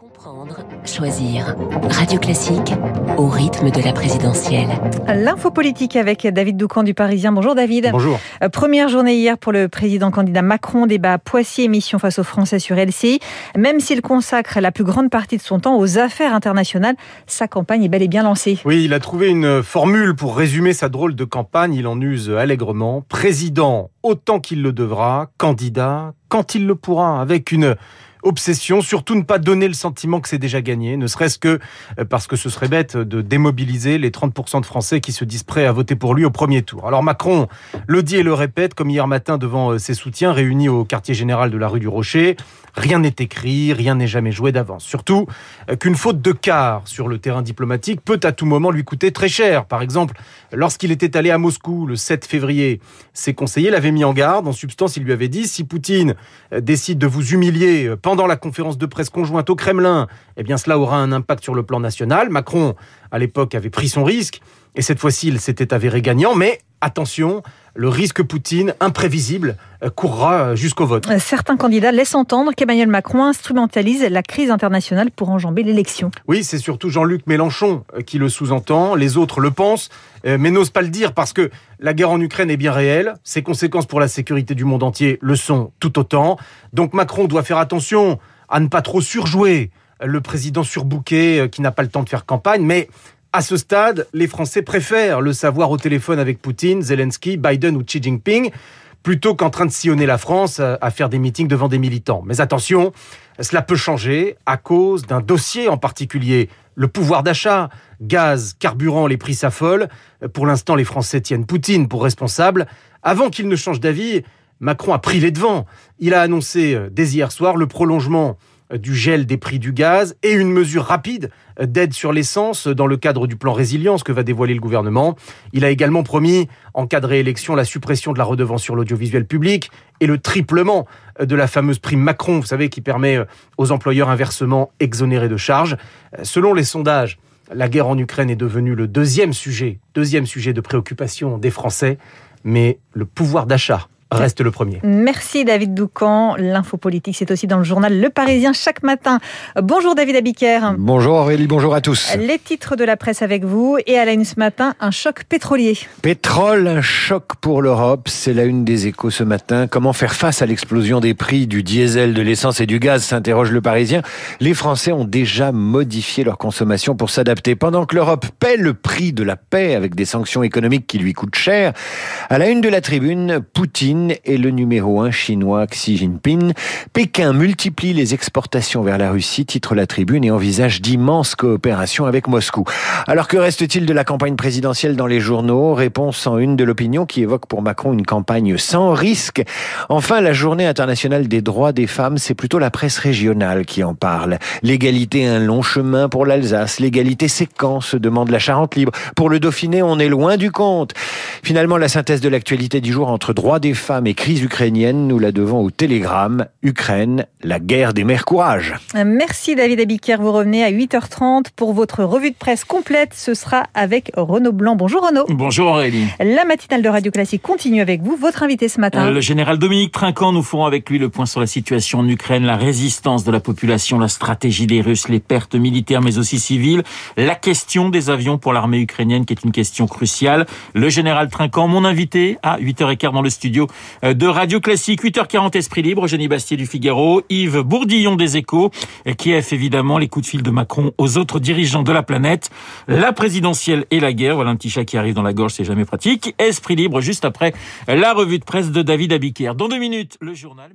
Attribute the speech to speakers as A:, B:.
A: Comprendre, choisir. Radio Classique au rythme de la présidentielle.
B: L'info politique avec David Doucan du Parisien. Bonjour David.
C: Bonjour.
B: Euh, Première journée hier pour le président candidat Macron, débat à Poitiers, émission face aux Français sur LCI. Même s'il consacre la plus grande partie de son temps aux affaires internationales, sa campagne est bel et bien lancée.
C: Oui, il a trouvé une formule pour résumer sa drôle de campagne. Il en use allègrement. Président autant qu'il le devra, candidat quand il le pourra, avec une obsession, surtout ne pas donner le sentiment que c'est déjà gagné, ne serait-ce que euh, parce que ce serait bête de démobiliser les 30% de Français qui se disent prêts à voter pour lui au premier tour. Alors Macron le dit et le répète, comme hier matin devant euh, ses soutiens réunis au quartier général de la rue du Rocher, rien n'est écrit, rien n'est jamais joué d'avance. Surtout euh, qu'une faute de quart sur le terrain diplomatique peut à tout moment lui coûter très cher. Par exemple, lorsqu'il était allé à Moscou le 7 février, ses conseillers l'avaient mis en garde. En substance, il lui avait dit, si Poutine décide de vous humilier pendant la conférence de presse conjointe au Kremlin, eh bien cela aura un impact sur le plan national. Macron, à l'époque, avait pris son risque, et cette fois-ci, il s'était avéré gagnant, mais attention, le risque Poutine, imprévisible, courra jusqu'au vote.
B: Certains candidats laissent entendre qu'Emmanuel Macron instrumentalise la crise internationale pour enjamber l'élection.
C: Oui, c'est surtout Jean-Luc Mélenchon qui le sous-entend, les autres le pensent, mais n'osent pas le dire parce que la guerre en Ukraine est bien réelle, ses conséquences pour la sécurité du monde entier le sont tout autant, donc Macron doit faire attention à ne pas trop surjouer le président surbooké qui n'a pas le temps de faire campagne, mais à ce stade, les Français préfèrent le savoir au téléphone avec Poutine, Zelensky, Biden ou Xi Jinping, plutôt qu'en train de sillonner la France à faire des meetings devant des militants. Mais attention, cela peut changer à cause d'un dossier en particulier, le pouvoir d'achat, gaz, carburant, les prix s'affolent. Pour l'instant, les Français tiennent Poutine pour responsable. Avant qu'il ne change d'avis, Macron a pris les devants. Il a annoncé dès hier soir le prolongement du gel des prix du gaz et une mesure rapide d'aide sur l'essence dans le cadre du plan résilience que va dévoiler le gouvernement. Il a également promis, en cas de réélection, la suppression de la redevance sur l'audiovisuel public et le triplement de la fameuse prime Macron, vous savez, qui permet aux employeurs inversement exonérés de charges. Selon les sondages, la guerre en Ukraine est devenue le deuxième sujet, deuxième sujet de préoccupation des Français, mais le pouvoir d'achat reste le premier.
B: Merci David Doucan. L'info politique, c'est aussi dans le journal Le Parisien chaque matin. Bonjour David Abiker.
D: Bonjour Aurélie, bonjour à tous.
B: Les titres de la presse avec vous et à la une ce matin, un choc pétrolier.
D: Pétrole, un choc pour l'Europe, c'est la une des échos ce matin. Comment faire face à l'explosion des prix du diesel, de l'essence et du gaz, s'interroge Le Parisien. Les Français ont déjà modifié leur consommation pour s'adapter. Pendant que l'Europe paie le prix de la paix avec des sanctions économiques qui lui coûtent cher, à la une de la tribune, Poutine et le numéro un chinois Xi Jinping. Pékin multiplie les exportations vers la Russie, titre la tribune, et envisage d'immenses coopérations avec Moscou. Alors que reste-t-il de la campagne présidentielle dans les journaux? Réponse en une de l'opinion qui évoque pour Macron une campagne sans risque. Enfin, la journée internationale des droits des femmes, c'est plutôt la presse régionale qui en parle. L'égalité, un long chemin pour l'Alsace. L'égalité, c'est quand? se demande la Charente libre. Pour le Dauphiné, on est loin du compte. Finalement, la synthèse de l'actualité du jour entre droits des femmes et crise ukrainienne, nous la devons au télégramme. Ukraine, la guerre des mers courage.
B: Merci David Abiker. Vous revenez à 8h30 pour votre revue de presse complète. Ce sera avec Renaud Blanc. Bonjour Renaud.
E: Bonjour Aurélie.
B: La matinale de Radio Classique continue avec vous. Votre invité ce matin.
E: Le général Dominique Trinquant, nous ferons avec lui le point sur la situation en Ukraine, la résistance de la population, la stratégie des Russes, les pertes militaires mais aussi civiles, la question des avions pour l'armée ukrainienne qui est une question cruciale. Le général Trinquant, mon invité à 8h15 dans le studio de Radio Classique, 8h40 Esprit Libre, Jenny Bastier du Figaro, Yves Bourdillon des Échos, Kiev évidemment, les coups de fil de Macron aux autres dirigeants de la planète, la présidentielle et la guerre, voilà un petit chat qui arrive dans la gorge, c'est jamais pratique, Esprit Libre juste après la revue de presse de David Abiker. Dans deux minutes, le journal...